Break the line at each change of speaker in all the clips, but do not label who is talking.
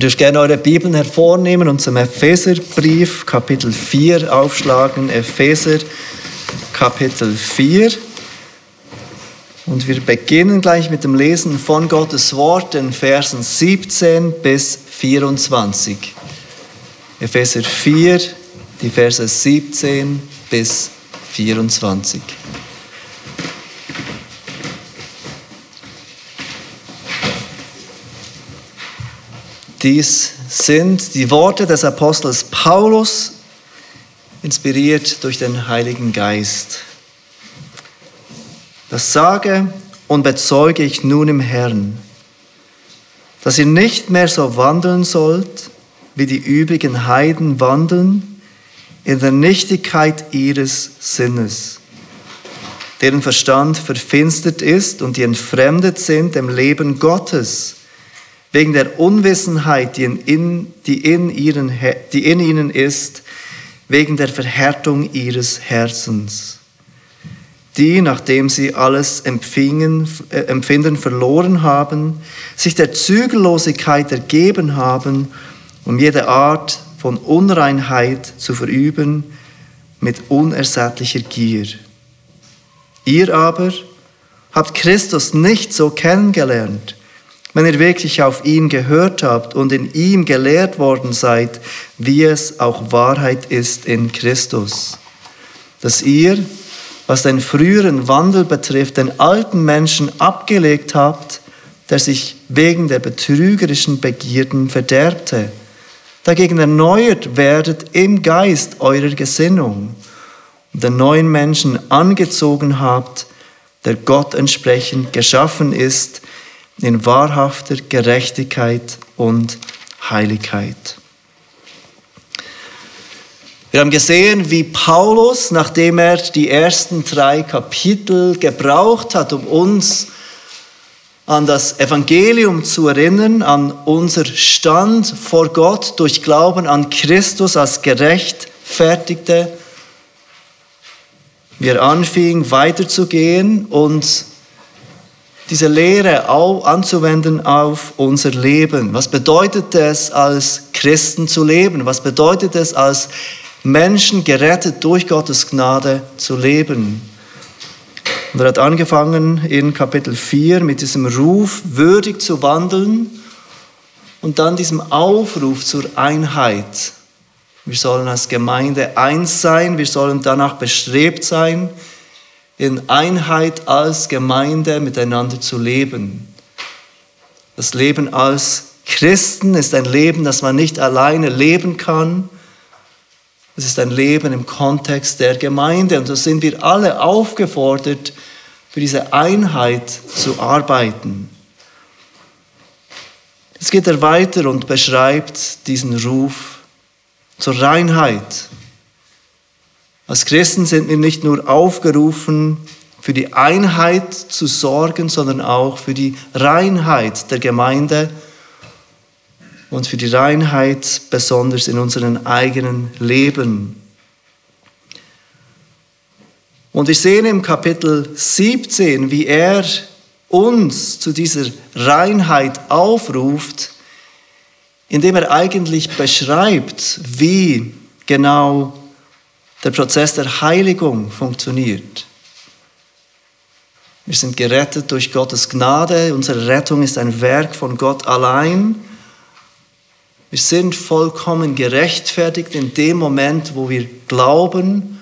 Ihr dürft gerne eure Bibeln hervornehmen und zum Epheserbrief Kapitel 4 aufschlagen. Epheser Kapitel 4. Und wir beginnen gleich mit dem Lesen von Gottes Wort in Versen 17 bis 24. Epheser 4, die Verse 17 bis 24. Dies sind die Worte des Apostels Paulus, inspiriert durch den Heiligen Geist. Das sage und bezeuge ich nun im Herrn, dass ihr nicht mehr so wandeln sollt, wie die übrigen Heiden wandeln, in der Nichtigkeit ihres Sinnes, deren Verstand verfinstert ist und die entfremdet sind dem Leben Gottes wegen der Unwissenheit, die in, die in, ihren, die in ihnen ist, wegen der Verhärtung ihres Herzens. Die, nachdem sie alles empfingen, äh, Empfinden verloren haben, sich der Zügellosigkeit ergeben haben, um jede Art von Unreinheit zu verüben mit unersättlicher Gier. Ihr aber habt Christus nicht so kennengelernt, wenn ihr wirklich auf ihn gehört habt und in ihm gelehrt worden seid, wie es auch Wahrheit ist in Christus, dass ihr, was den früheren Wandel betrifft, den alten Menschen abgelegt habt, der sich wegen der betrügerischen Begierden verderbte, dagegen erneuert werdet im Geist eurer Gesinnung. Und den neuen Menschen angezogen habt, der Gott entsprechend geschaffen ist, in wahrhafter Gerechtigkeit und Heiligkeit. Wir haben gesehen, wie Paulus, nachdem er die ersten drei Kapitel gebraucht hat, um uns an das Evangelium zu erinnern, an unser Stand vor Gott durch Glauben an Christus als Gerechtfertigte, wir anfingen weiterzugehen und diese Lehre auch anzuwenden auf unser Leben. Was bedeutet es, als Christen zu leben? Was bedeutet es, als Menschen gerettet durch Gottes Gnade zu leben? Und er hat angefangen in Kapitel 4 mit diesem Ruf, würdig zu wandeln und dann diesem Aufruf zur Einheit. Wir sollen als Gemeinde eins sein, wir sollen danach bestrebt sein, in Einheit als Gemeinde miteinander zu leben. Das Leben als Christen ist ein Leben, das man nicht alleine leben kann. Es ist ein Leben im Kontext der Gemeinde und da sind wir alle aufgefordert, für diese Einheit zu arbeiten. Jetzt geht er weiter und beschreibt diesen Ruf zur Reinheit, als Christen sind wir nicht nur aufgerufen, für die Einheit zu sorgen, sondern auch für die Reinheit der Gemeinde und für die Reinheit besonders in unserem eigenen Leben. Und wir sehen im Kapitel 17, wie er uns zu dieser Reinheit aufruft, indem er eigentlich beschreibt, wie genau der Prozess der Heiligung funktioniert. Wir sind gerettet durch Gottes Gnade. Unsere Rettung ist ein Werk von Gott allein. Wir sind vollkommen gerechtfertigt in dem Moment, wo wir glauben.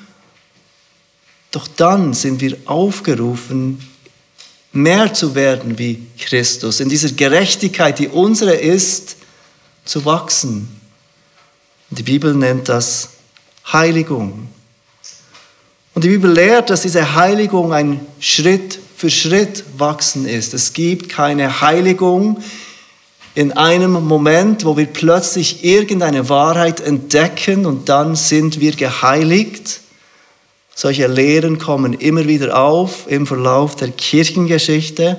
Doch dann sind wir aufgerufen, mehr zu werden wie Christus, in dieser Gerechtigkeit, die unsere ist, zu wachsen. Die Bibel nennt das Heiligung. Und die Bibel lehrt, dass diese Heiligung ein Schritt für Schritt wachsen ist. Es gibt keine Heiligung in einem Moment, wo wir plötzlich irgendeine Wahrheit entdecken und dann sind wir geheiligt. Solche Lehren kommen immer wieder auf im Verlauf der Kirchengeschichte,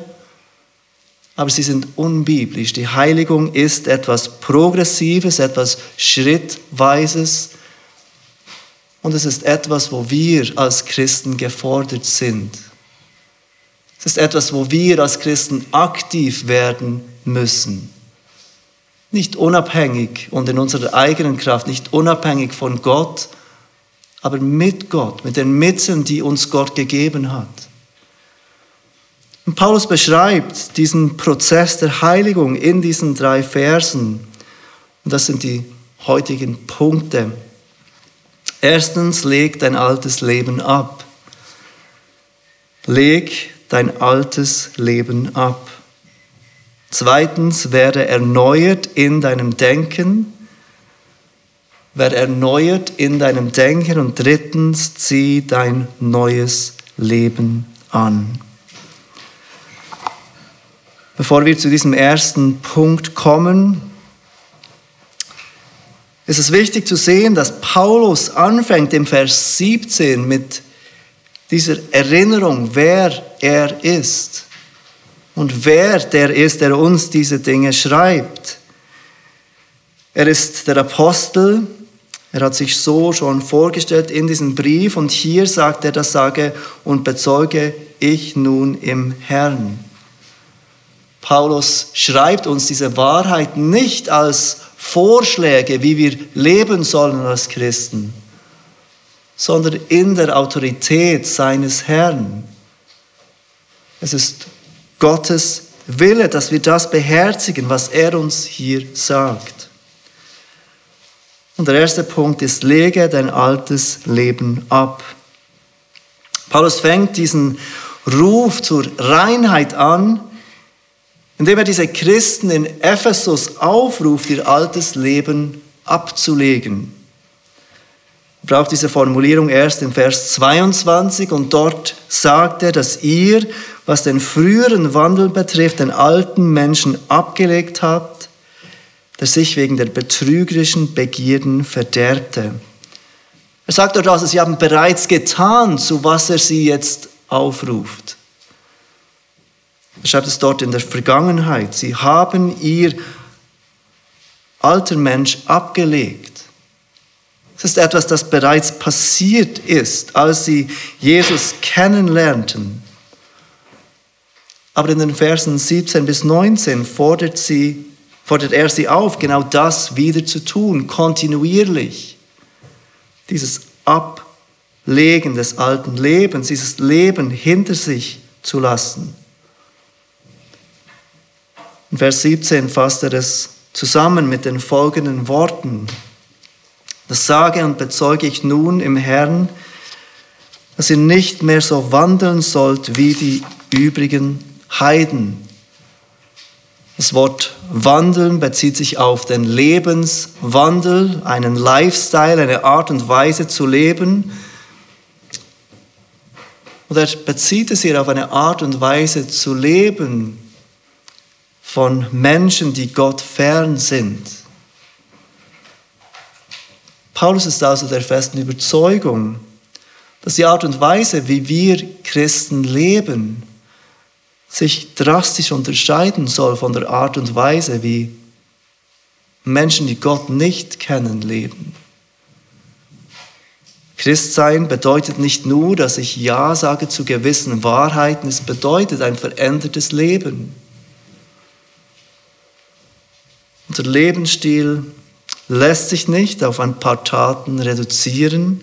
aber sie sind unbiblisch. Die Heiligung ist etwas Progressives, etwas Schrittweises, und es ist etwas, wo wir als Christen gefordert sind. Es ist etwas, wo wir als Christen aktiv werden müssen. Nicht unabhängig und in unserer eigenen Kraft, nicht unabhängig von Gott, aber mit Gott, mit den Mitteln, die uns Gott gegeben hat. Und Paulus beschreibt diesen Prozess der Heiligung in diesen drei Versen. Und das sind die heutigen Punkte. Erstens, leg dein altes Leben ab. Leg dein altes Leben ab. Zweitens, werde erneuert in deinem Denken. Werde erneuert in deinem Denken. Und drittens, zieh dein neues Leben an. Bevor wir zu diesem ersten Punkt kommen, ist es wichtig zu sehen, dass Paulus anfängt im Vers 17 mit dieser Erinnerung, wer er ist und wer der ist, der uns diese Dinge schreibt. Er ist der Apostel, er hat sich so schon vorgestellt in diesem Brief und hier sagt er das sage und bezeuge ich nun im Herrn. Paulus schreibt uns diese Wahrheit nicht als Vorschläge, wie wir leben sollen als Christen, sondern in der Autorität seines Herrn. Es ist Gottes Wille, dass wir das beherzigen, was er uns hier sagt. Und der erste Punkt ist, lege dein altes Leben ab. Paulus fängt diesen Ruf zur Reinheit an, indem er diese Christen in Ephesus aufruft, ihr altes Leben abzulegen braucht diese Formulierung erst im Vers 22 und dort sagt er, dass ihr, was den früheren Wandel betrifft, den alten Menschen abgelegt habt, der sich wegen der betrügerischen Begierden verderbte. Er sagt dort also, sie haben bereits getan, zu was er sie jetzt aufruft. Er schreibt es dort in der Vergangenheit. Sie haben ihr alter Mensch abgelegt. Es ist etwas, das bereits passiert ist, als sie Jesus kennenlernten. Aber in den Versen 17 bis 19 fordert, sie, fordert er sie auf, genau das wieder zu tun, kontinuierlich. Dieses Ablegen des alten Lebens, dieses Leben hinter sich zu lassen. In Vers 17 fasst er es zusammen mit den folgenden Worten. Das sage und bezeuge ich nun im Herrn, dass ihr nicht mehr so wandeln sollt wie die übrigen Heiden. Das Wort wandeln bezieht sich auf den Lebenswandel, einen Lifestyle, eine Art und Weise zu leben. Oder bezieht es hier auf eine Art und Weise zu leben von Menschen, die Gott fern sind. Paulus ist also der festen Überzeugung, dass die Art und Weise, wie wir Christen leben, sich drastisch unterscheiden soll von der Art und Weise, wie Menschen, die Gott nicht kennen, leben. Christsein bedeutet nicht nur, dass ich Ja sage zu gewissen Wahrheiten, es bedeutet ein verändertes Leben. Unser Lebensstil lässt sich nicht auf ein paar Taten reduzieren,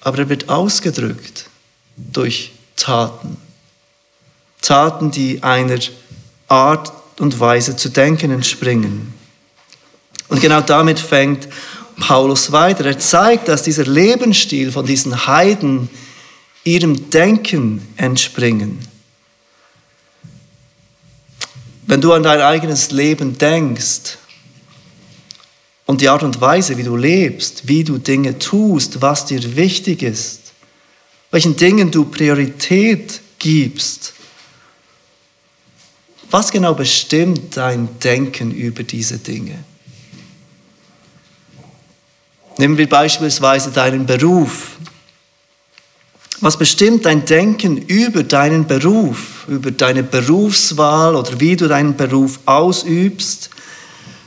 aber er wird ausgedrückt durch Taten. Taten, die einer Art und Weise zu denken entspringen. Und genau damit fängt Paulus weiter. Er zeigt, dass dieser Lebensstil von diesen Heiden ihrem Denken entspringen. Wenn du an dein eigenes Leben denkst und die Art und Weise, wie du lebst, wie du Dinge tust, was dir wichtig ist, welchen Dingen du Priorität gibst, was genau bestimmt dein Denken über diese Dinge? Nehmen wir beispielsweise deinen Beruf. Was bestimmt dein Denken über deinen Beruf, über deine Berufswahl oder wie du deinen Beruf ausübst,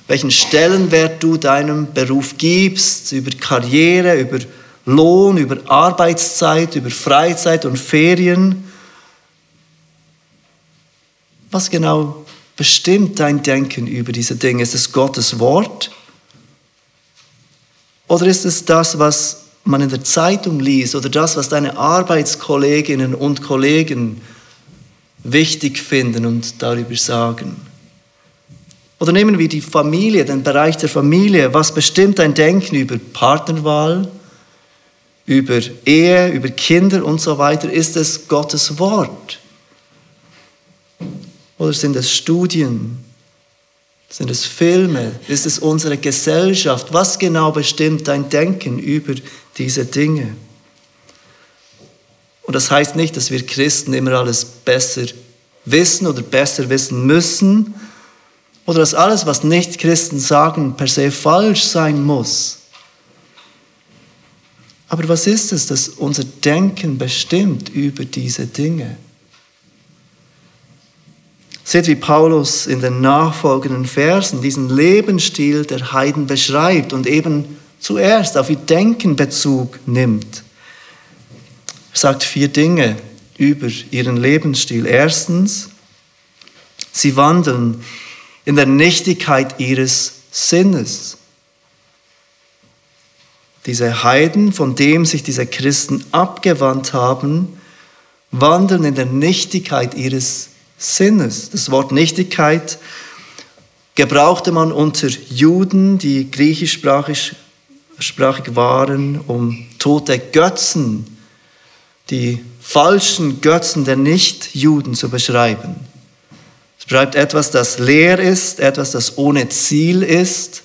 welchen Stellenwert du deinem Beruf gibst, über Karriere, über Lohn, über Arbeitszeit, über Freizeit und Ferien? Was genau bestimmt dein Denken über diese Dinge? Ist es Gottes Wort? Oder ist es das, was man in der Zeitung liest oder das, was deine Arbeitskolleginnen und Kollegen wichtig finden und darüber sagen? Oder nehmen wir die Familie, den Bereich der Familie. Was bestimmt dein Denken über Partnerwahl, über Ehe, über Kinder und so weiter? Ist es Gottes Wort? Oder sind es Studien? Sind es Filme? Ist es unsere Gesellschaft? Was genau bestimmt dein Denken über diese Dinge? Und das heißt nicht, dass wir Christen immer alles besser wissen oder besser wissen müssen oder dass alles, was Nicht-Christen sagen, per se falsch sein muss. Aber was ist es, das unser Denken bestimmt über diese Dinge? Seht, wie Paulus in den nachfolgenden Versen diesen Lebensstil der Heiden beschreibt und eben zuerst auf ihr Denken Bezug nimmt. Er sagt vier Dinge über ihren Lebensstil. Erstens, sie wandeln in der Nichtigkeit ihres Sinnes. Diese Heiden, von dem sich diese Christen abgewandt haben, wandeln in der Nichtigkeit ihres Sinnes. Das Wort Nichtigkeit gebrauchte man unter Juden, die griechischsprachig waren, um tote Götzen, die falschen Götzen der Nichtjuden zu beschreiben. Es beschreibt etwas, das leer ist, etwas, das ohne Ziel ist,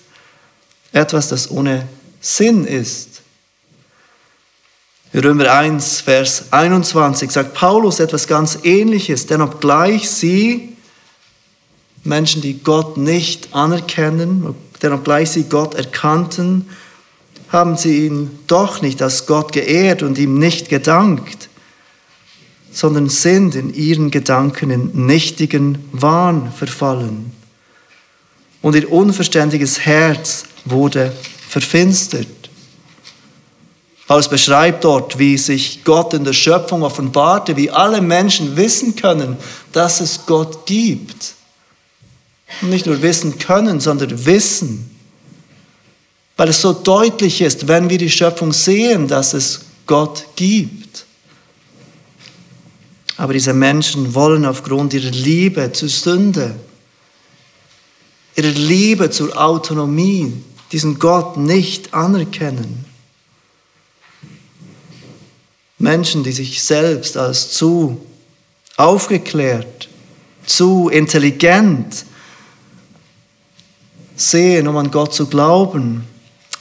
etwas, das ohne Sinn ist. Römer 1, Vers 21 sagt Paulus etwas ganz Ähnliches, denn obgleich sie, Menschen, die Gott nicht anerkennen, denn obgleich sie Gott erkannten, haben sie ihn doch nicht als Gott geehrt und ihm nicht gedankt sondern sind in ihren Gedanken in nichtigen Wahn verfallen. Und ihr unverständiges Herz wurde verfinstert. Paulus beschreibt dort, wie sich Gott in der Schöpfung offenbarte, wie alle Menschen wissen können, dass es Gott gibt. Und nicht nur wissen können, sondern wissen. Weil es so deutlich ist, wenn wir die Schöpfung sehen, dass es Gott gibt. Aber diese Menschen wollen aufgrund ihrer Liebe zur Sünde, ihrer Liebe zur Autonomie, diesen Gott nicht anerkennen. Menschen, die sich selbst als zu aufgeklärt, zu intelligent sehen, um an Gott zu glauben,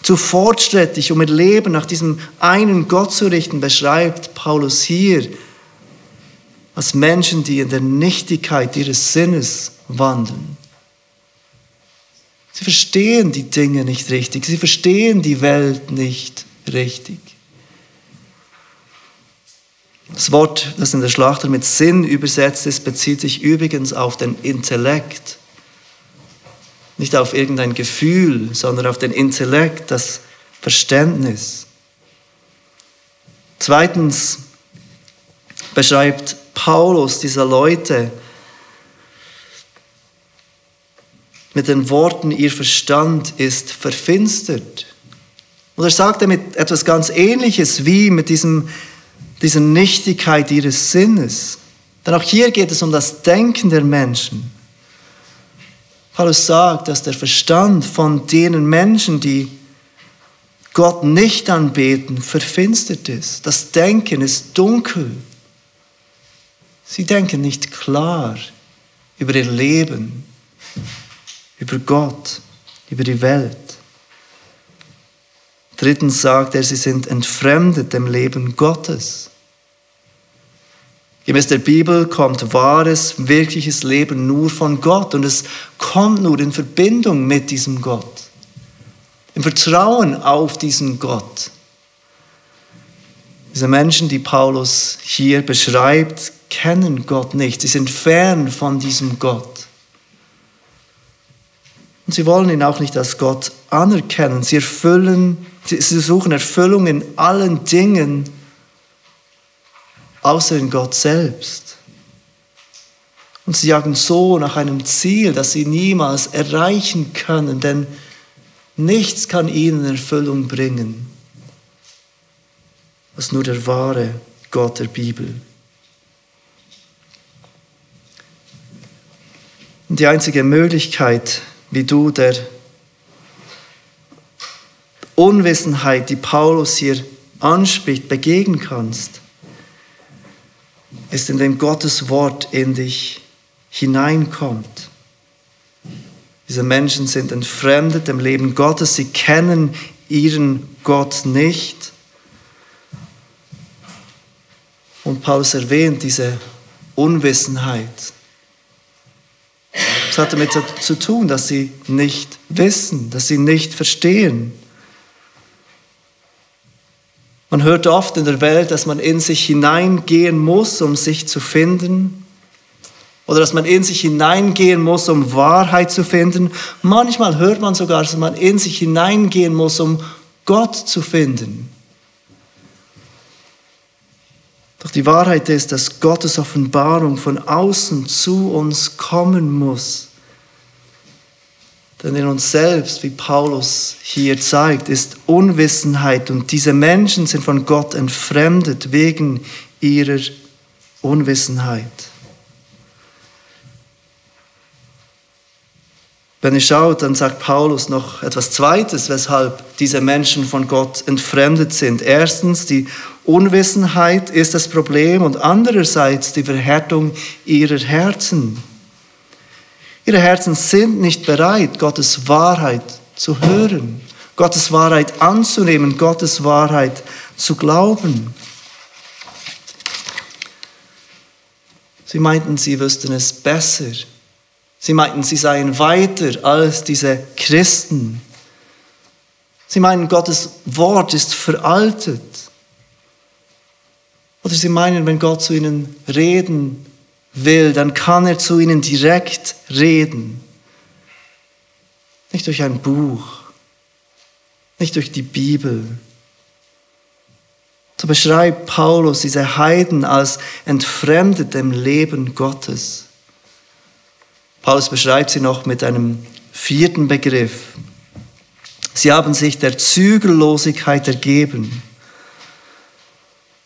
zu fortschrittlich, um ihr Leben nach diesem einen Gott zu richten, beschreibt Paulus hier als Menschen, die in der Nichtigkeit ihres Sinnes wandeln. Sie verstehen die Dinge nicht richtig, sie verstehen die Welt nicht richtig. Das Wort, das in der Schlachter mit Sinn übersetzt ist, bezieht sich übrigens auf den Intellekt. Nicht auf irgendein Gefühl, sondern auf den Intellekt, das Verständnis. Zweitens beschreibt Paulus dieser Leute mit den Worten, ihr Verstand ist verfinstert. Und er sagt damit etwas ganz Ähnliches wie mit diesem, dieser Nichtigkeit ihres Sinnes. Denn auch hier geht es um das Denken der Menschen. Paulus sagt, dass der Verstand von denen Menschen, die Gott nicht anbeten, verfinstert ist. Das Denken ist dunkel. Sie denken nicht klar über ihr Leben, über Gott, über die Welt. Drittens sagt er, sie sind entfremdet dem Leben Gottes. Gemäß der Bibel kommt wahres, wirkliches Leben nur von Gott und es kommt nur in Verbindung mit diesem Gott, im Vertrauen auf diesen Gott. Diese Menschen, die Paulus hier beschreibt, kennen Gott nicht. Sie sind fern von diesem Gott. Und sie wollen ihn auch nicht als Gott anerkennen. Sie erfüllen, sie suchen Erfüllung in allen Dingen, außer in Gott selbst. Und sie jagen so nach einem Ziel, das sie niemals erreichen können, denn nichts kann ihnen Erfüllung bringen, als nur der wahre Gott der Bibel. Und die einzige Möglichkeit, wie du der Unwissenheit, die Paulus hier anspricht, begegnen kannst, ist, indem Gottes Wort in dich hineinkommt. Diese Menschen sind entfremdet dem Leben Gottes, sie kennen ihren Gott nicht. Und Paulus erwähnt diese Unwissenheit. Es hat damit zu tun, dass sie nicht wissen, dass sie nicht verstehen. Man hört oft in der Welt, dass man in sich hineingehen muss, um sich zu finden. Oder dass man in sich hineingehen muss, um Wahrheit zu finden. Manchmal hört man sogar, dass man in sich hineingehen muss, um Gott zu finden. Doch die Wahrheit ist, dass Gottes Offenbarung von außen zu uns kommen muss. Denn in uns selbst, wie Paulus hier zeigt, ist Unwissenheit und diese Menschen sind von Gott entfremdet wegen ihrer Unwissenheit. Wenn ihr schaut, dann sagt Paulus noch etwas Zweites, weshalb diese Menschen von Gott entfremdet sind. Erstens, die Unwissenheit ist das Problem und andererseits die Verhärtung ihrer Herzen. Ihre Herzen sind nicht bereit, Gottes Wahrheit zu hören, Gottes Wahrheit anzunehmen, Gottes Wahrheit zu glauben. Sie meinten, sie wüssten es besser. Sie meinten, sie seien weiter als diese Christen. Sie meinen, Gottes Wort ist veraltet. Oder sie meinen, wenn Gott zu ihnen reden will, dann kann er zu ihnen direkt reden. Nicht durch ein Buch, nicht durch die Bibel. So beschreibt Paulus diese Heiden als entfremdet dem Leben Gottes. Paulus beschreibt sie noch mit einem vierten Begriff. Sie haben sich der Zügellosigkeit ergeben.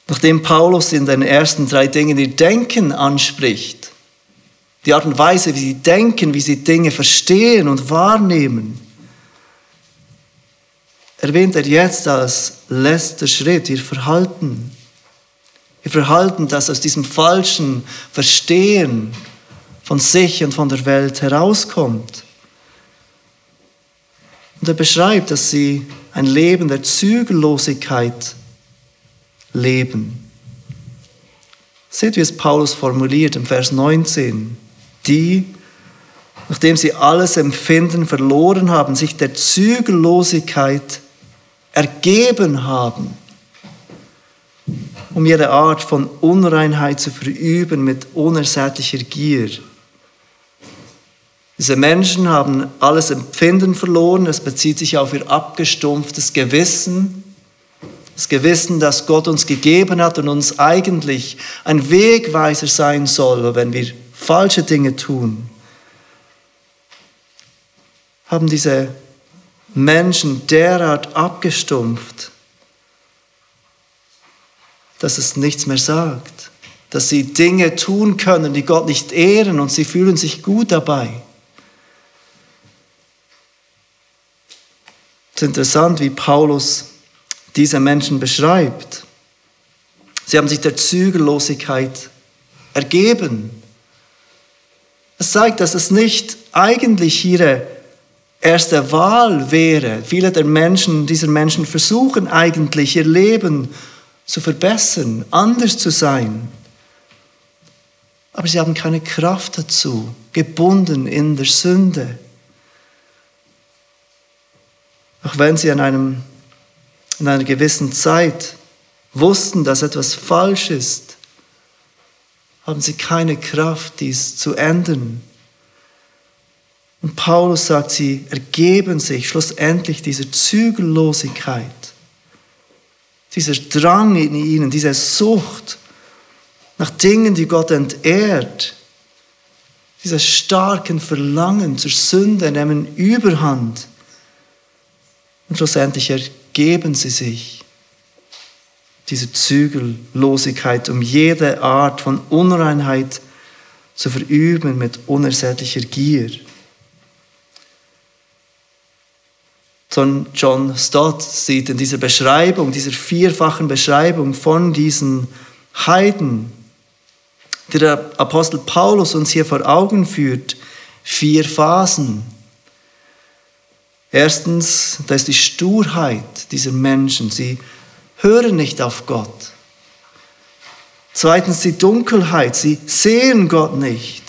Nachdem Paulus in den ersten drei Dingen ihr Denken anspricht, die Art und Weise, wie sie denken, wie sie Dinge verstehen und wahrnehmen, erwähnt er jetzt als letzter Schritt ihr Verhalten. Ihr Verhalten, das aus diesem falschen Verstehen von sich und von der Welt herauskommt. Und er beschreibt, dass sie ein Leben der Zügellosigkeit leben. Seht, wie es Paulus formuliert im Vers 19. Die, nachdem sie alles Empfinden verloren haben, sich der Zügellosigkeit ergeben haben, um jede Art von Unreinheit zu verüben mit unersättlicher Gier. Diese Menschen haben alles Empfinden verloren, es bezieht sich auf ihr abgestumpftes Gewissen, das Gewissen, das Gott uns gegeben hat und uns eigentlich ein Wegweiser sein soll, wenn wir falsche Dinge tun, haben diese Menschen derart abgestumpft, dass es nichts mehr sagt, dass sie Dinge tun können, die Gott nicht ehren und sie fühlen sich gut dabei. Es ist interessant, wie Paulus diese Menschen beschreibt. Sie haben sich der Zügellosigkeit ergeben. Es zeigt, dass es nicht eigentlich ihre erste Wahl wäre. Viele der Menschen, dieser Menschen versuchen eigentlich ihr Leben zu verbessern, anders zu sein. Aber sie haben keine Kraft dazu, gebunden in der Sünde. Auch wenn sie an einem in einer gewissen Zeit wussten, dass etwas falsch ist, haben sie keine Kraft, dies zu ändern. Und Paulus sagt, sie ergeben sich schlussendlich dieser Zügellosigkeit, dieser Drang in ihnen, diese Sucht nach Dingen, die Gott entehrt, diese starken Verlangen zur Sünde nehmen überhand und schlussendlich ergeben sie sich diese Zügellosigkeit, um jede Art von Unreinheit zu verüben mit unersättlicher Gier. John Stott sieht in dieser Beschreibung, dieser vierfachen Beschreibung von diesen Heiden, die der Apostel Paulus uns hier vor Augen führt, vier Phasen. Erstens, da ist die Sturheit dieser Menschen. Sie hören nicht auf Gott. Zweitens die Dunkelheit. Sie sehen Gott nicht.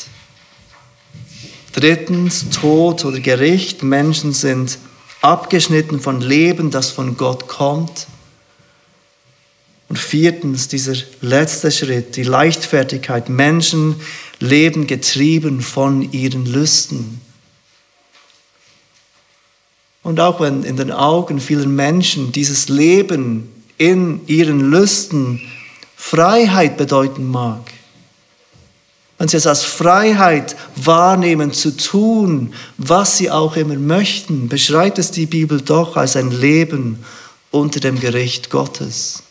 Drittens Tod oder Gericht. Menschen sind abgeschnitten von Leben, das von Gott kommt. Und viertens, dieser letzte Schritt, die Leichtfertigkeit. Menschen leben getrieben von ihren Lüsten. Und auch wenn in den Augen vieler Menschen dieses Leben in ihren Lüsten Freiheit bedeuten mag, wenn sie es als Freiheit wahrnehmen, zu tun, was sie auch immer möchten, beschreibt es die Bibel doch als ein Leben unter dem Gericht Gottes.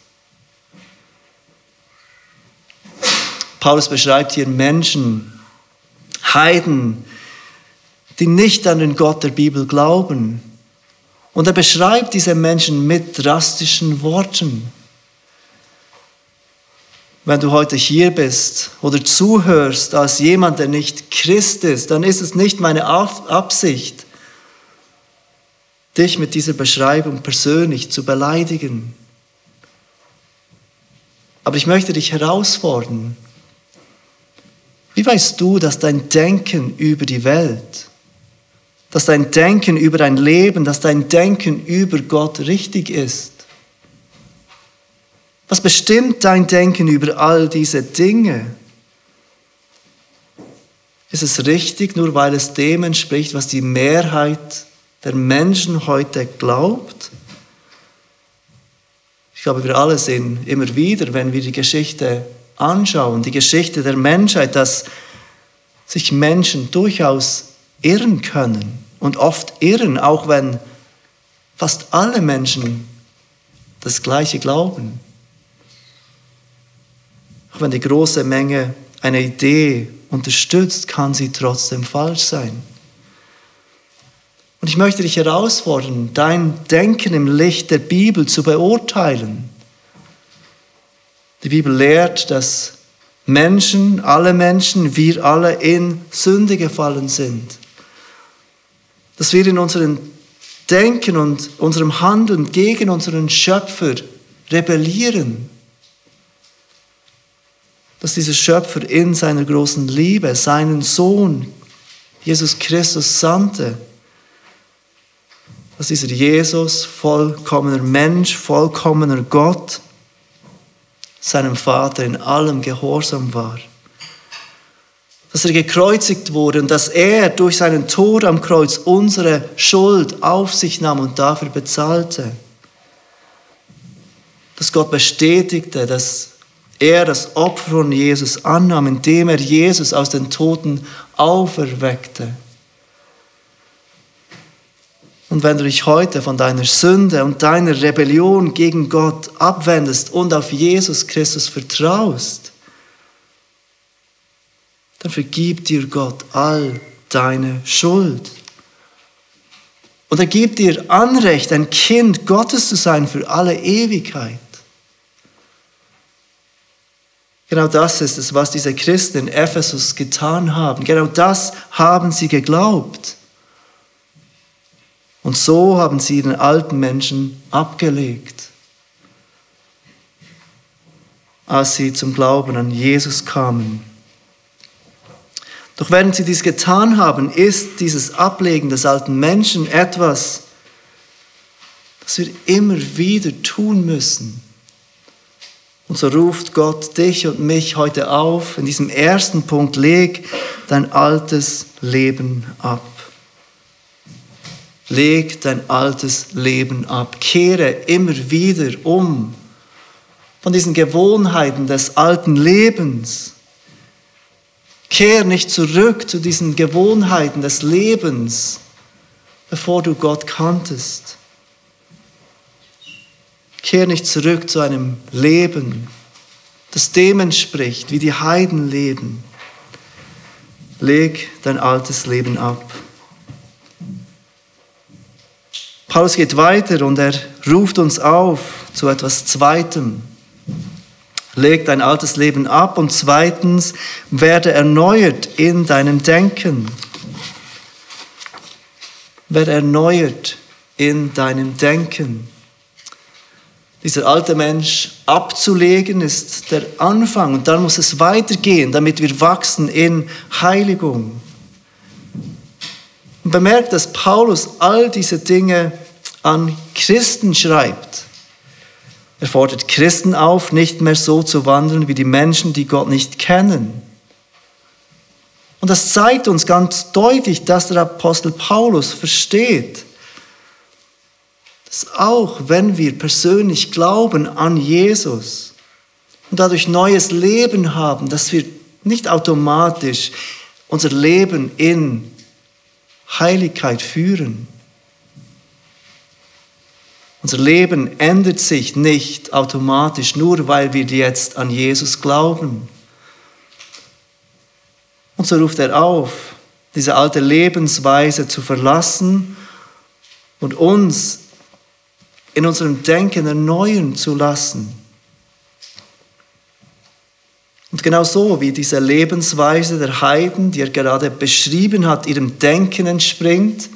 Paulus beschreibt hier Menschen, Heiden, die nicht an den Gott der Bibel glauben. Und er beschreibt diese Menschen mit drastischen Worten. Wenn du heute hier bist oder zuhörst als jemand, der nicht Christ ist, dann ist es nicht meine Absicht, dich mit dieser Beschreibung persönlich zu beleidigen. Aber ich möchte dich herausfordern. Wie weißt du, dass dein Denken über die Welt, dass dein Denken über dein Leben, dass dein Denken über Gott richtig ist? Was bestimmt dein Denken über all diese Dinge? Ist es richtig, nur weil es dem entspricht, was die Mehrheit der Menschen heute glaubt? Ich glaube, wir alle sehen immer wieder, wenn wir die Geschichte anschauen, die Geschichte der Menschheit, dass sich Menschen durchaus irren können und oft irren, auch wenn fast alle Menschen das Gleiche glauben. Auch wenn die große Menge eine Idee unterstützt, kann sie trotzdem falsch sein. Und ich möchte dich herausfordern, dein Denken im Licht der Bibel zu beurteilen. Die Bibel lehrt, dass Menschen, alle Menschen, wir alle in Sünde gefallen sind. Dass wir in unserem Denken und unserem Handeln gegen unseren Schöpfer rebellieren dass dieser Schöpfer in seiner großen Liebe seinen Sohn, Jesus Christus, sandte. Dass dieser Jesus, vollkommener Mensch, vollkommener Gott, seinem Vater in allem gehorsam war. Dass er gekreuzigt wurde und dass er durch seinen Tod am Kreuz unsere Schuld auf sich nahm und dafür bezahlte. Dass Gott bestätigte, dass er das Opfer von Jesus annahm, indem er Jesus aus den Toten auferweckte. Und wenn du dich heute von deiner Sünde und deiner Rebellion gegen Gott abwendest und auf Jesus Christus vertraust, dann vergibt dir Gott all deine Schuld. Und er gibt dir Anrecht, ein Kind Gottes zu sein für alle Ewigkeit. Genau das ist es, was diese Christen in Ephesus getan haben. Genau das haben sie geglaubt. Und so haben sie den alten Menschen abgelegt, als sie zum Glauben an Jesus kamen. Doch während sie dies getan haben, ist dieses Ablegen des alten Menschen etwas, das wir immer wieder tun müssen. Und so ruft Gott dich und mich heute auf, in diesem ersten Punkt, leg dein altes Leben ab. Leg dein altes Leben ab. Kehre immer wieder um von diesen Gewohnheiten des alten Lebens Kehr nicht zurück zu diesen Gewohnheiten des Lebens, bevor du Gott kanntest. Kehr nicht zurück zu einem Leben, das dem entspricht, wie die Heiden leben. Leg dein altes Leben ab. Paulus geht weiter und er ruft uns auf zu etwas Zweitem. Leg dein altes Leben ab und zweitens werde erneuert in deinem Denken. Werde erneuert in deinem Denken. Dieser alte Mensch abzulegen ist der Anfang und dann muss es weitergehen, damit wir wachsen in Heiligung. Und bemerkt, dass Paulus all diese Dinge an Christen schreibt. Er fordert Christen auf, nicht mehr so zu wandeln wie die Menschen, die Gott nicht kennen. Und das zeigt uns ganz deutlich, dass der Apostel Paulus versteht, dass auch wenn wir persönlich glauben an Jesus und dadurch neues Leben haben, dass wir nicht automatisch unser Leben in Heiligkeit führen. Unser Leben ändert sich nicht automatisch, nur weil wir jetzt an Jesus glauben. Und so ruft er auf, diese alte Lebensweise zu verlassen und uns in unserem Denken erneuern zu lassen. Und genau so wie diese Lebensweise der Heiden, die er gerade beschrieben hat, ihrem Denken entspringt,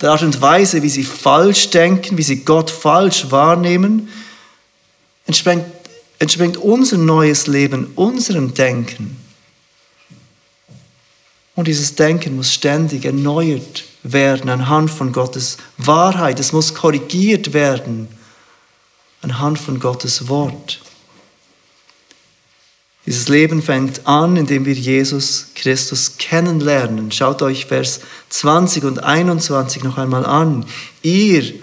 der Art und Weise, wie sie falsch denken, wie sie Gott falsch wahrnehmen, entspringt, entspringt unser neues Leben, unserem Denken. Und dieses Denken muss ständig erneuert werden anhand von Gottes Wahrheit. Es muss korrigiert werden anhand von Gottes Wort. Dieses Leben fängt an, indem wir Jesus Christus kennenlernen. Schaut euch Vers 20 und 21 noch einmal an. Ihr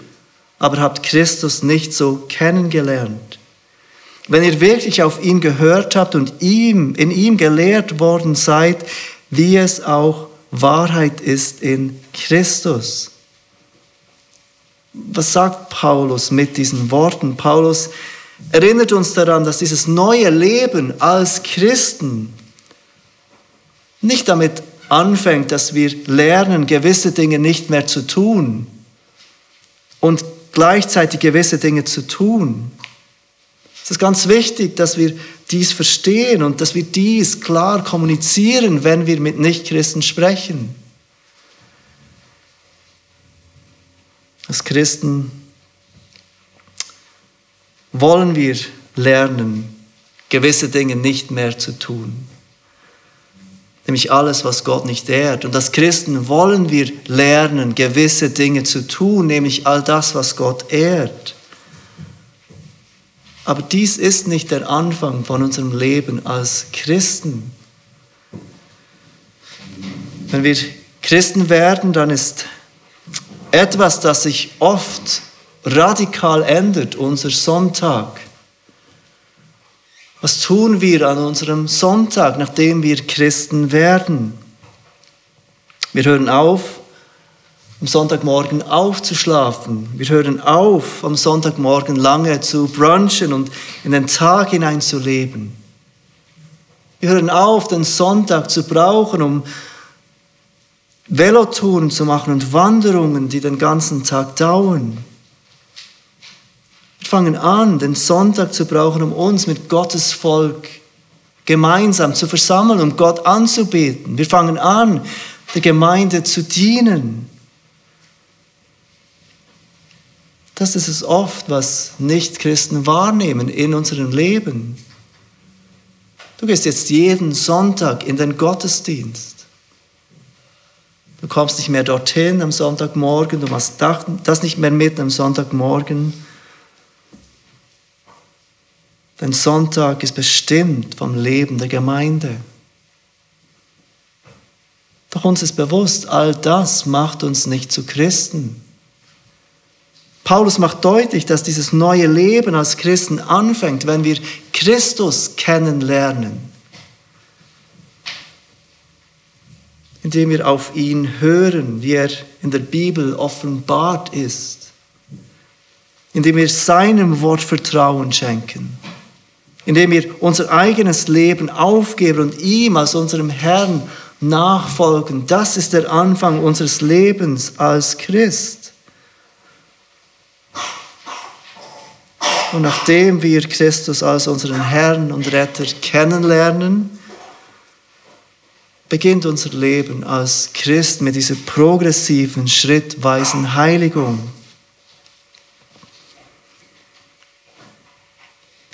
aber habt Christus nicht so kennengelernt. Wenn ihr wirklich auf ihn gehört habt und ihm, in ihm gelehrt worden seid, wie es auch Wahrheit ist in Christus. Was sagt Paulus mit diesen Worten? Paulus erinnert uns daran, dass dieses neue Leben als Christen nicht damit anfängt, dass wir lernen, gewisse Dinge nicht mehr zu tun und gleichzeitig gewisse Dinge zu tun. Es ist ganz wichtig, dass wir dies verstehen und dass wir dies klar kommunizieren, wenn wir mit Nichtchristen sprechen. Als Christen wollen wir lernen, gewisse Dinge nicht mehr zu tun. Nämlich alles, was Gott nicht ehrt. Und als Christen wollen wir lernen, gewisse Dinge zu tun, nämlich all das, was Gott ehrt. Aber dies ist nicht der Anfang von unserem Leben als Christen. Wenn wir Christen werden, dann ist etwas, das sich oft radikal ändert, unser Sonntag. Was tun wir an unserem Sonntag, nachdem wir Christen werden? Wir hören auf, am Sonntagmorgen aufzuschlafen. Wir hören auf, am Sonntagmorgen lange zu brunchen und in den Tag hineinzuleben. Wir hören auf, den Sonntag zu brauchen, um Velotouren zu machen und Wanderungen, die den ganzen Tag dauern. Fangen an, den Sonntag zu brauchen, um uns mit Gottes Volk gemeinsam zu versammeln, um Gott anzubeten. Wir fangen an, der Gemeinde zu dienen. Das ist es oft, was Nichtchristen wahrnehmen in unserem Leben. Du gehst jetzt jeden Sonntag in den Gottesdienst. Du kommst nicht mehr dorthin am Sonntagmorgen, du machst das nicht mehr mit am Sonntagmorgen. Denn Sonntag ist bestimmt vom Leben der Gemeinde. Doch uns ist bewusst, all das macht uns nicht zu Christen. Paulus macht deutlich, dass dieses neue Leben als Christen anfängt, wenn wir Christus kennenlernen. indem wir auf ihn hören, wie er in der Bibel offenbart ist, indem wir seinem Wort Vertrauen schenken, indem wir unser eigenes Leben aufgeben und ihm als unserem Herrn nachfolgen. Das ist der Anfang unseres Lebens als Christ. Und nachdem wir Christus als unseren Herrn und Retter kennenlernen, beginnt unser Leben als Christ mit dieser progressiven, schrittweisen Heiligung.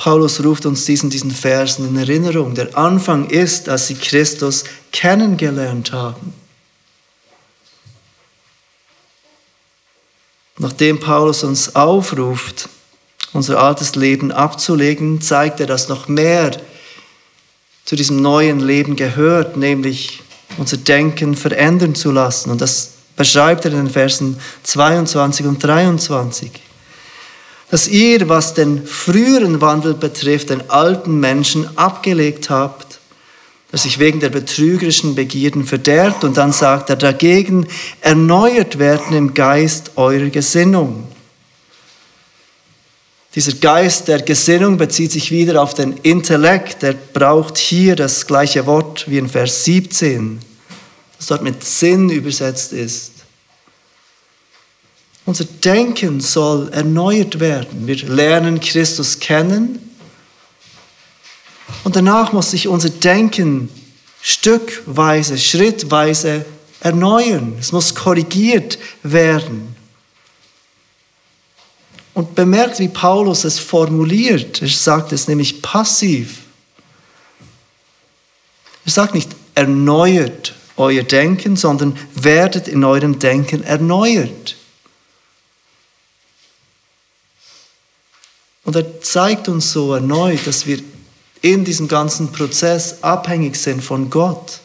Paulus ruft uns diesen, diesen Versen in Erinnerung. Der Anfang ist, als sie Christus kennengelernt haben. Nachdem Paulus uns aufruft, unser altes Leben abzulegen, zeigt er, dass noch mehr zu diesem neuen Leben gehört, nämlich unser Denken verändern zu lassen. Und das beschreibt er in den Versen 22 und 23. Dass ihr, was den früheren Wandel betrifft, den alten Menschen abgelegt habt, der sich wegen der betrügerischen Begierden verderbt. Und dann sagt er dagegen, erneuert werden im Geist eurer Gesinnung dieser Geist der Gesinnung bezieht sich wieder auf den Intellekt. Der braucht hier das gleiche Wort wie in Vers 17, das dort mit Sinn übersetzt ist. Unser Denken soll erneuert werden. Wir lernen Christus kennen und danach muss sich unser Denken stückweise, schrittweise erneuern. Es muss korrigiert werden. Und bemerkt, wie Paulus es formuliert. Er sagt es nämlich passiv. Er sagt nicht, erneuert euer Denken, sondern werdet in eurem Denken erneuert. Und er zeigt uns so erneut, dass wir in diesem ganzen Prozess abhängig sind von Gott.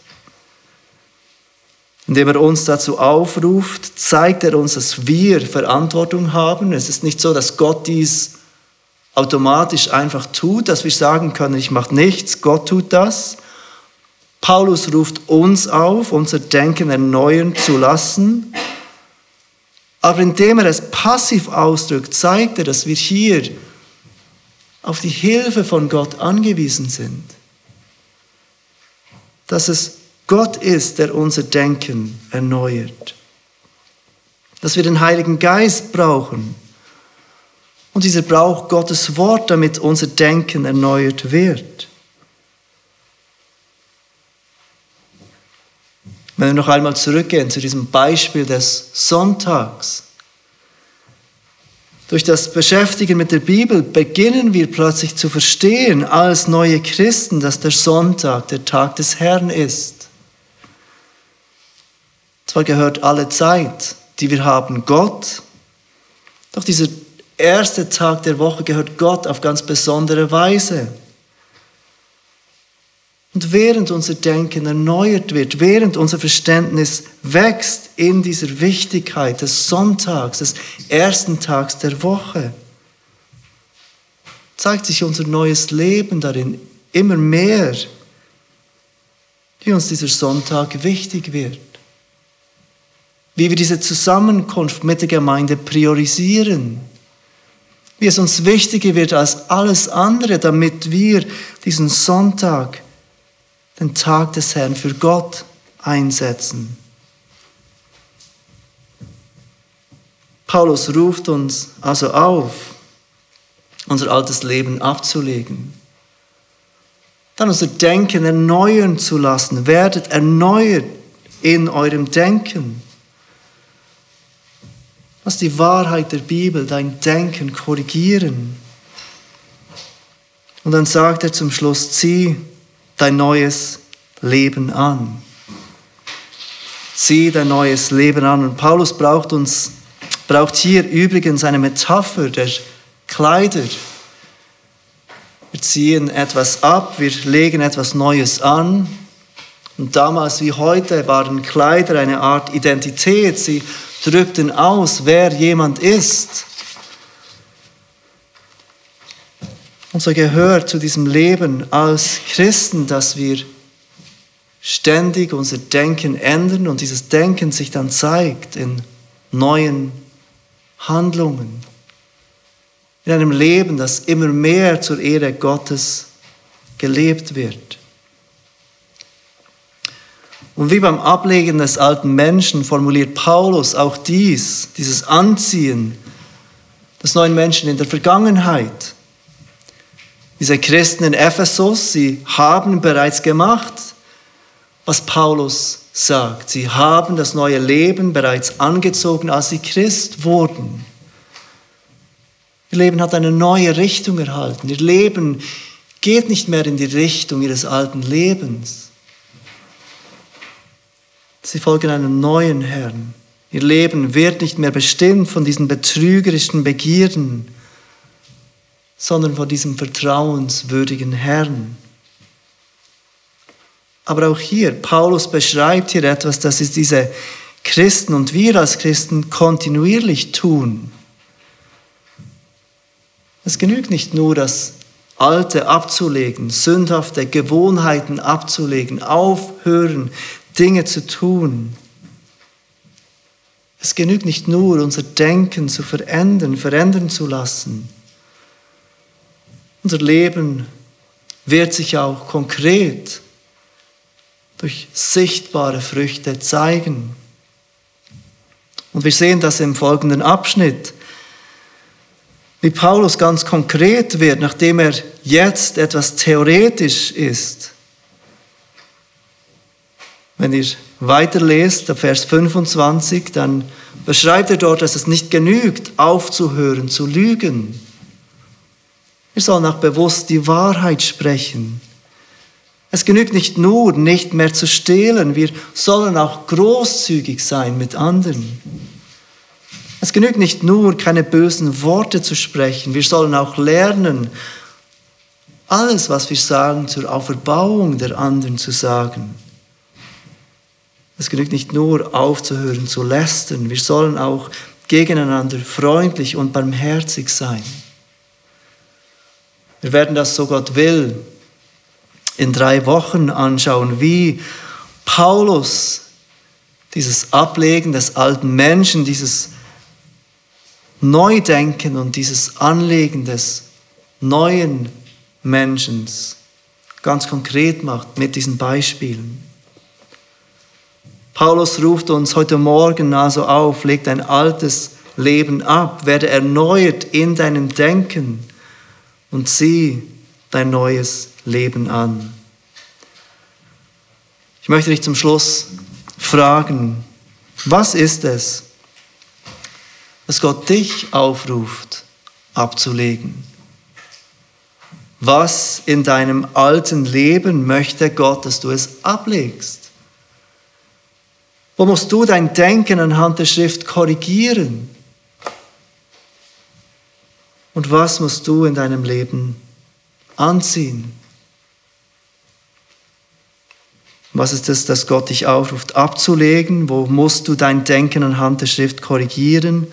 Indem er uns dazu aufruft, zeigt er uns, dass wir Verantwortung haben. Es ist nicht so, dass Gott dies automatisch einfach tut, dass wir sagen können, ich mache nichts, Gott tut das. Paulus ruft uns auf, unser Denken erneuern zu lassen. Aber indem er es passiv ausdrückt, zeigt er, dass wir hier auf die Hilfe von Gott angewiesen sind. Dass es Gott ist, der unser Denken erneuert. Dass wir den Heiligen Geist brauchen. Und dieser braucht Gottes Wort, damit unser Denken erneuert wird. Wenn wir noch einmal zurückgehen zu diesem Beispiel des Sonntags. Durch das Beschäftigen mit der Bibel beginnen wir plötzlich zu verstehen als neue Christen, dass der Sonntag der Tag des Herrn ist. Zwar gehört alle Zeit, die wir haben, Gott, doch dieser erste Tag der Woche gehört Gott auf ganz besondere Weise. Und während unser Denken erneuert wird, während unser Verständnis wächst in dieser Wichtigkeit des Sonntags, des ersten Tags der Woche, zeigt sich unser neues Leben darin immer mehr, wie uns dieser Sonntag wichtig wird. Wie wir diese Zusammenkunft mit der Gemeinde priorisieren, wie es uns wichtiger wird als alles andere, damit wir diesen Sonntag, den Tag des Herrn für Gott einsetzen. Paulus ruft uns also auf, unser altes Leben abzulegen, dann unser Denken erneuern zu lassen. Werdet erneuert in eurem Denken. Lass die Wahrheit der Bibel dein Denken korrigieren. Und dann sagt er zum Schluss, zieh dein neues Leben an. Zieh dein neues Leben an. Und Paulus braucht uns, braucht hier übrigens eine Metapher der Kleider. Wir ziehen etwas ab, wir legen etwas Neues an. Und damals wie heute waren Kleider eine Art Identität. Sie drückten aus, wer jemand ist. Und so gehört zu diesem Leben als Christen, dass wir ständig unser Denken ändern und dieses Denken sich dann zeigt in neuen Handlungen, in einem Leben, das immer mehr zur Ehre Gottes gelebt wird. Und wie beim Ablegen des alten Menschen formuliert Paulus auch dies, dieses Anziehen des neuen Menschen in der Vergangenheit. Diese Christen in Ephesus, sie haben bereits gemacht, was Paulus sagt. Sie haben das neue Leben bereits angezogen, als sie Christ wurden. Ihr Leben hat eine neue Richtung erhalten. Ihr Leben geht nicht mehr in die Richtung ihres alten Lebens. Sie folgen einem neuen Herrn. Ihr Leben wird nicht mehr bestimmt von diesen betrügerischen Begierden, sondern von diesem vertrauenswürdigen Herrn. Aber auch hier, Paulus beschreibt hier etwas, das ist diese Christen und wir als Christen kontinuierlich tun. Es genügt nicht nur, das Alte abzulegen, sündhafte Gewohnheiten abzulegen, aufhören, Dinge zu tun. Es genügt nicht nur, unser Denken zu verändern, verändern zu lassen. Unser Leben wird sich auch konkret durch sichtbare Früchte zeigen. Und wir sehen das im folgenden Abschnitt, wie Paulus ganz konkret wird, nachdem er jetzt etwas theoretisch ist. Wenn ihr weiterlest, ab Vers 25, dann beschreibt er dort, dass es nicht genügt, aufzuhören, zu lügen. Wir sollen auch bewusst die Wahrheit sprechen. Es genügt nicht nur, nicht mehr zu stehlen, wir sollen auch großzügig sein mit anderen. Es genügt nicht nur, keine bösen Worte zu sprechen, wir sollen auch lernen, alles, was wir sagen, zur Auferbauung der anderen zu sagen. Es genügt nicht nur aufzuhören, zu lästern, wir sollen auch gegeneinander freundlich und barmherzig sein. Wir werden das, so Gott will, in drei Wochen anschauen, wie Paulus dieses Ablegen des alten Menschen, dieses Neudenken und dieses Anlegen des neuen Menschen ganz konkret macht mit diesen Beispielen. Paulus ruft uns heute Morgen also auf, leg dein altes Leben ab, werde erneuert in deinem Denken und sieh dein neues Leben an. Ich möchte dich zum Schluss fragen, was ist es, was Gott dich aufruft abzulegen? Was in deinem alten Leben möchte Gott, dass du es ablegst? Wo musst du dein Denken anhand der Schrift korrigieren? Und was musst du in deinem Leben anziehen? Was ist es, das Gott dich aufruft abzulegen? Wo musst du dein Denken anhand der Schrift korrigieren?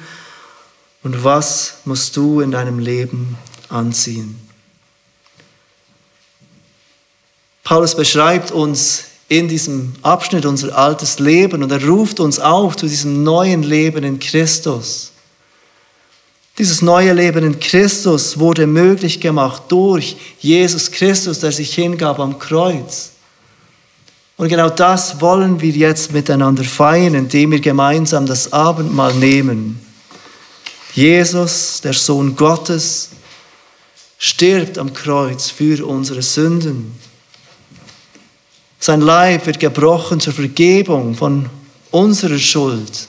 Und was musst du in deinem Leben anziehen? Paulus beschreibt uns in diesem Abschnitt unser altes Leben und er ruft uns auf zu diesem neuen Leben in Christus. Dieses neue Leben in Christus wurde möglich gemacht durch Jesus Christus, der sich hingab am Kreuz. Und genau das wollen wir jetzt miteinander feiern, indem wir gemeinsam das Abendmahl nehmen. Jesus, der Sohn Gottes, stirbt am Kreuz für unsere Sünden. Sein Leib wird gebrochen zur Vergebung von unserer Schuld.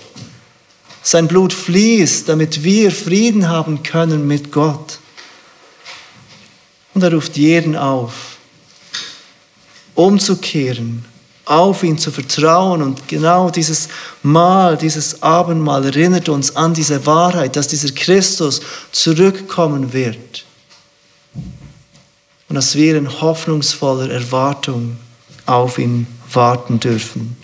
Sein Blut fließt, damit wir Frieden haben können mit Gott. Und er ruft jeden auf, umzukehren, auf ihn zu vertrauen. Und genau dieses Mal, dieses Abendmahl erinnert uns an diese Wahrheit, dass dieser Christus zurückkommen wird. Und dass wir in hoffnungsvoller Erwartung auf ihn warten dürfen.